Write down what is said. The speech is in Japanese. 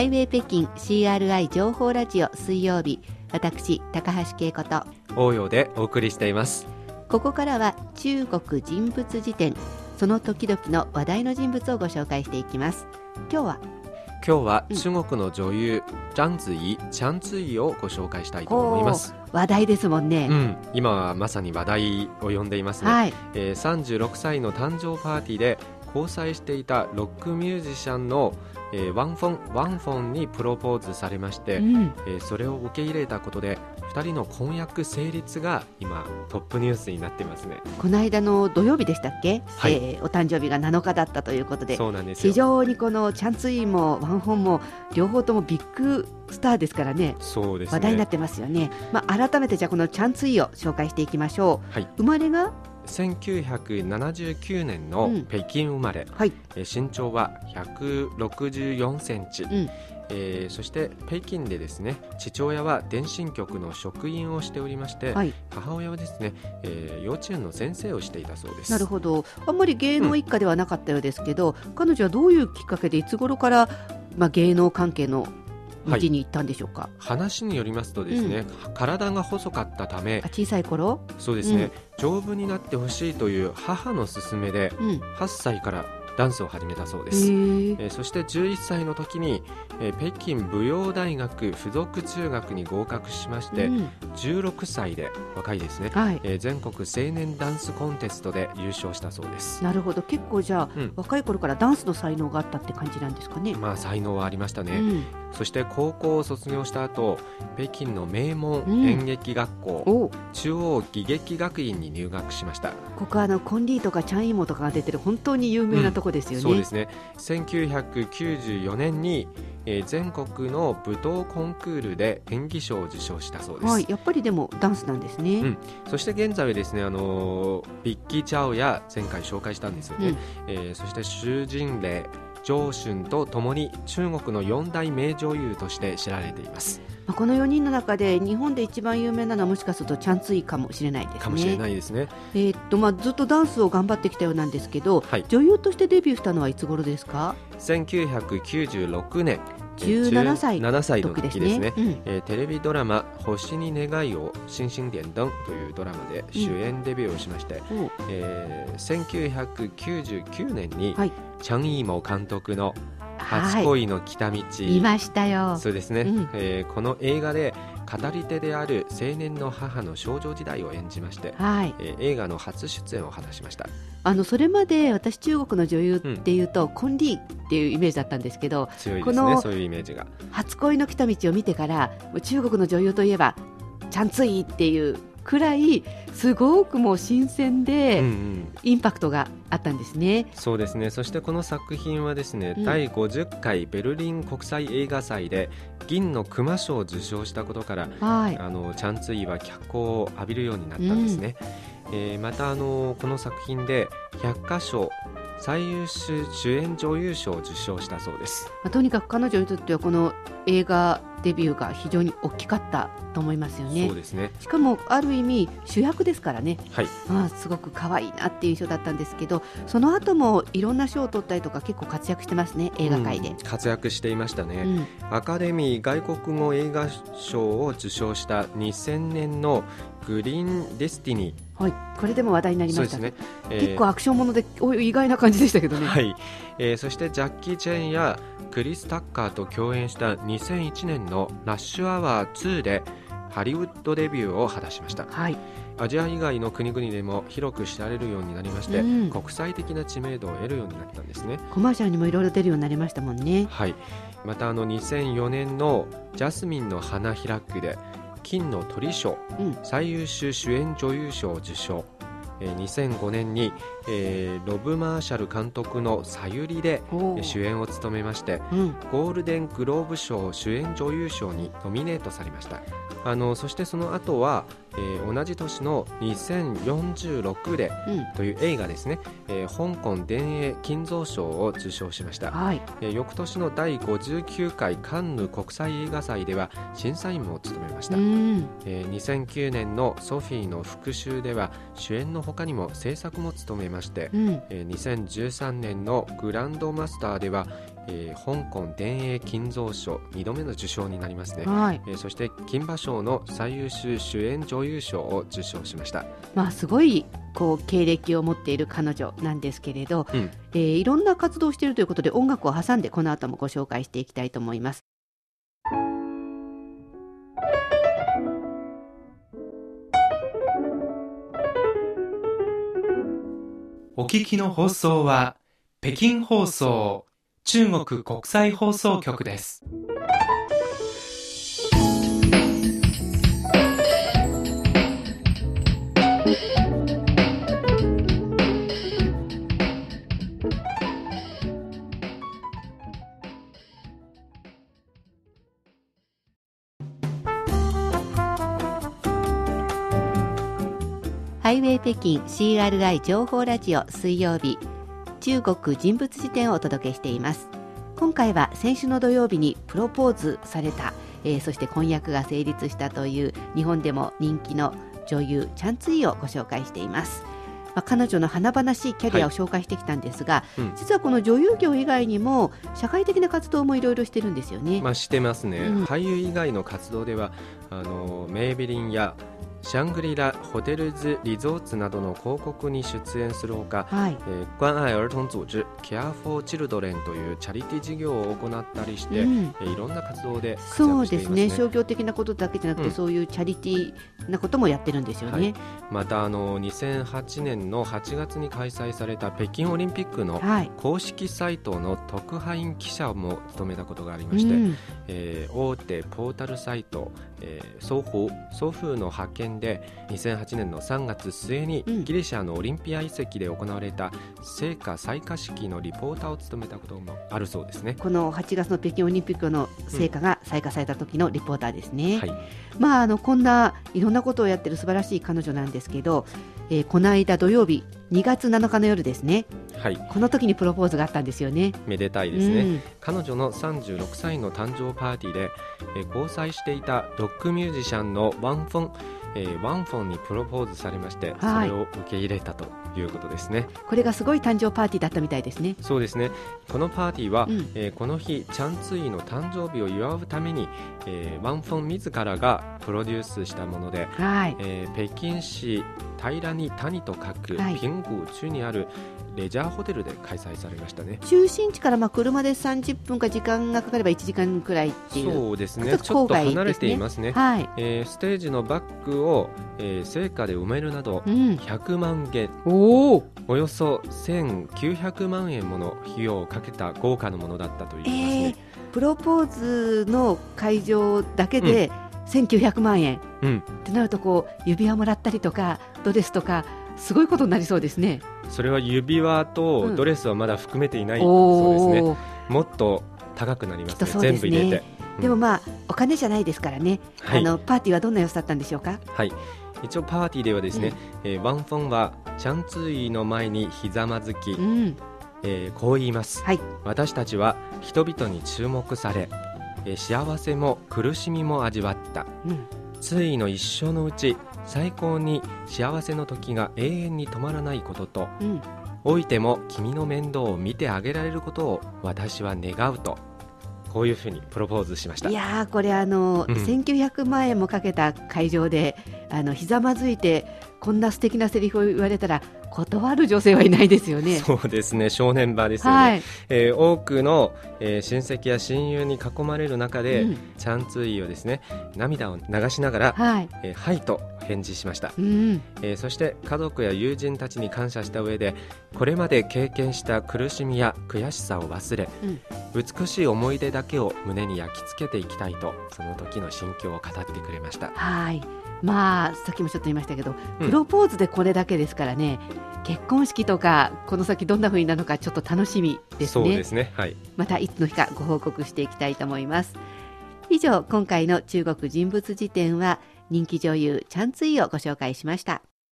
ハイウェイ北京 CRI 情報ラジオ水曜日私高橋恵子と応用でお送りしています。ここからは中国人物辞典その時々の話題の人物をご紹介していきます。今日は？今日は中国の女優、ジャンズイ、チャンツイをご紹介したいと思います。話題ですもんね、うん、今はまさに話題を呼んでいますね、はい、えー、36歳の誕生パーティーで交際していたロックミュージシャンのえー、ワンフォンワンフォンにプロポーズされまして、うん、えー、それを受け入れたことで2人の婚約成立が今トップニュースになってますね。この間の土曜日でしたっけ、はい、えー、お誕生日が7日だったということでそうなんです非常にこのチャンツイもワンフォンも両方ともビッグスターですからねそうです、ね、話題になってますよね、まあ、改めてじゃあこのチャンツイを紹介していきましょう、はい、生まれが？1979年の北京生まれ、うんはい、身長は164センチ、うん、えー、そして北京でですね父親は電信局の職員をしておりまして、はい、母親はですね、えー、幼稚園の先生をしていたそうです。なるほど。あんまり芸能一家ではなかったようですけど、うん、彼女はどういうきっかけでいつ頃から、まあ、芸能関係の道に行ったんでしょうか、はい、話によりますとですね、うん、体が細かったため小さい頃？そうですね、うん、丈夫になってほしいという母の勧めで、うん、8歳からダンスを始めたそうです、えー、そして11歳の時に、えー、北京舞踊大学附属中学に合格しまして、うん、16歳で若いですね、はい、えー、全国青年ダンスコンテストで優勝したそうです。なるほど。結構じゃあ、うん、若い頃からダンスの才能があったって感じなんですかね。まあ才能はありましたね、うん、そして高校を卒業した後北京の名門演劇学校、中央技劇学院に入学しました。ここはあのコンリーとかチャンイモとかが出てる本当に有名なとこですよね、そうですね。1994年にえー、全国の舞踏コンクールで演技賞を受賞したそうです、はい、やっぱりでもダンスなんですね、うん、そして現在はですね、あのー、ビッキー・チャオや前回紹介したんですよね、うん、えー、そして朱人礼上春とともに中国の四大名女優として知られていますこの4人の中で日本で一番有名なのはもしかするとチャンツイかもしれないですね。かもしれないですね。えー、っとまあずっとダンスを頑張ってきたようなんですけど、はい、女優としてデビューしたのはいつ頃ですか？1996年。17歳 ,17 歳の時ですね、うん、えー、テレビドラマ「星に願いを星星点灯」というドラマで主演デビューをしまして、う。ん、えー、1999年に、はい、チャン・イーモ監督の「初恋の来た道、はい、ましたよ。そうですね、うん、えー、この映画で語り手である青年の母の少女時代を演じまして、はい。えー、映画の初出演を果たしました。あのそれまで私中国の女優っていうと、うん、コンリーっていうイメージだったんですけど強いですねそういうイメージが。初恋の来た道を見てから中国の女優といえばチャンツイっていうくらいすごくもう新鮮で、インパクトがあったんですね、そうですね。そしてこの作品はですね、うん、第50回ベルリン国際映画祭で銀の熊賞を受賞したことから、はい、あのチャンツイは脚光を浴びるようになったんですね、うん、えー、またあのこの作品で百花賞最優秀主演女優賞を受賞したそうです、まあ、とにかく彼女にとってはこの映画デビューが非常に大きかったと思いますよね。そうですね。しかもある意味主役ですからね、はい。まあ、すごく可愛いなっていう印象だったんですけどその後もいろんな賞を取ったりとか結構活躍してますね映画界で、うん、活躍していましたね、うん、アカデミー外国語映画賞を受賞した2000年のグリーンデスティニーはい、これでも話題になりました。ね、えー、結構アクションものでお意外な感じでしたけどね、はい。えー、そしてジャッキー・チェンやクリス・タッカーと共演した2001年の「ラッシュアワー2」でハリウッドデビューを果たしました、はい、アジア以外の国々でも広く知られるようになりまして、うん、国際的な知名度を得るようになったんですね。コマーシャルにもいろいろ出るようになりましたもんね。はい。またあの2004年の「ジャスミンの花開く」で金の鳥賞、うん、最優秀主演女優賞を受賞。2005年に、えー、ロブ・マーシャル監督の「さゆり」で主演を務めまして、うん、ゴールデングローブ賞主演女優賞にノミネートされました。あのそしてその後は、えー、同じ年の2046で、という映画ですね、えー、香港電影金蔵賞を受賞しました、はい、えー、翌年の第59回カンヌ国際映画祭では審査員も務めました、えー、2009年のソフィーの復讐では主演の他にも制作も務めままして、うん、えー、2013年のグランドマスターでは、えー、香港電影金蔵賞2度目の受賞になりますね、はい、えー、そして金馬賞の最優秀主演女優賞を受賞しました、まあ、すごいこう経歴を持っている彼女なんですけれど、うん、えー、いろんな活動をしているということで音楽を挟んでこの後もご紹介していきたいと思います。お聞きの放送は北京放送中国国際放送局です。ハイウェイ北京 CRI 情報ラジオ水曜日。中国人物辞典をお届けしています。今回は先週の土曜日にプロポーズされた、えー、そして婚約が成立したという日本でも人気の女優チャンツイをご紹介しています。まあ、彼女の華々しいキャリアを紹介してきたんですが、はいうん、実はこの女優業以外にも社会的な活動もいろいろしてるんですよね。まあしてますね、うん、俳優以外の活動ではあのメイビリンやシャングリラホテルズリゾーツなどの広告に出演するほか、はい、えー、关愛儿童組織 Care for Children というチャリティー事業を行ったりして、うん、えー、いろんな活動で、ね、そうですね。商業的なことだけじゃなくて、うん、そういうチャリティーなこともやってるんですよね、はい、またあの2008年の8月に開催された北京オリンピックの公式サイトの特派員記者も務めたことがありまして、うん、えー、大手ポータルサイト、えー、双方双風の派遣で2008年の3月末にギリシャのオリンピア遺跡で行われた聖火採火式のリポーターを務めたこともあるそうですね。この8月の北京オリンピックの聖火が採火された時のリポーターですね、うんはい、まああのこんないろんなことをやってる素晴らしい彼女なんですけど、えー、この間土曜日2月7日の夜ですね、はい、この時にプロポーズがあったんですよね。めでたいですね、うん、彼女の36歳の誕生パーティーで、えー、交際していたロックミュージシャンのワン・フォンえー、ワンフォンにプロポーズされまして、それを受け入れたということですね。これがすごい誕生パーティーだったみたいですね。そうですね。このパーティーは、うん、えー、この日チャンツイの誕生日を祝うために、えー、ワンフォン自らがプロデュースしたもので、はい。えー、北京市平らに谷と書く、はい、ピング中にあるレジャーホテルで開催されましたね中心地からまあ車で30分か時間がかかれば1時間くらいっていうそうですねちょっと離れていますね、はいえー、ステージのバッグを、えー、成果で埋めるなど、100万元おおよそ1900万円もの費用をかけた豪華なものだったといいますね、えー、プロポーズの会場だけで、1900万円、うん、ってなるとこう指輪もらったりとかドレスとかすごいことになりそうですね。それは指輪とドレスはまだ含めていない、うん、そうですね。もっと高くなりますね、ね、全部入れて、うん、でもまあお金じゃないですからね、はい、あのパーティーはどんな様子だったんでしょうか？はい。一応パーティーではですね、うん、えー、ワンフォンはチャンツーイの前にひざまずき、うん、えー、こう言います、はい、私たちは人々に注目され、えー、幸せも苦しみも味わった、うん、ついの一生のうち最高に幸せの時が永遠に止まらないことと、うん、老いても君の面倒を見てあげられることを私は願うとこういうふうにプロポーズしました。いやこれあの、うん、1900万円もかけた会場であのひざまずいてこんな素敵なセリフを言われたら断る女性はいないですよね。そうですね、正念場ですよね。はい、えー、多くの、えー、親戚や親友に囲まれる中で、うん、チャンツイをですね、涙を流しながら、はい、えー、はいと返事しました、うん、えー、そして家族や友人たちに感謝した上で、これまで経験した苦しみや悔しさを忘れ、うん、美しい思い出だけを胸に焼き付けていきたいと、その時の心境を語ってくれました。はい。まあさっきもちょっと言いましたけど、プロポーズでこれだけですからね、結婚式とかこの先どんな風になるのかちょっと楽しみですね。そうですね。はい。またいつの日かご報告していきたいと思います。以上今回の中国人物辞典は人気女優チャンツイをご紹介しました。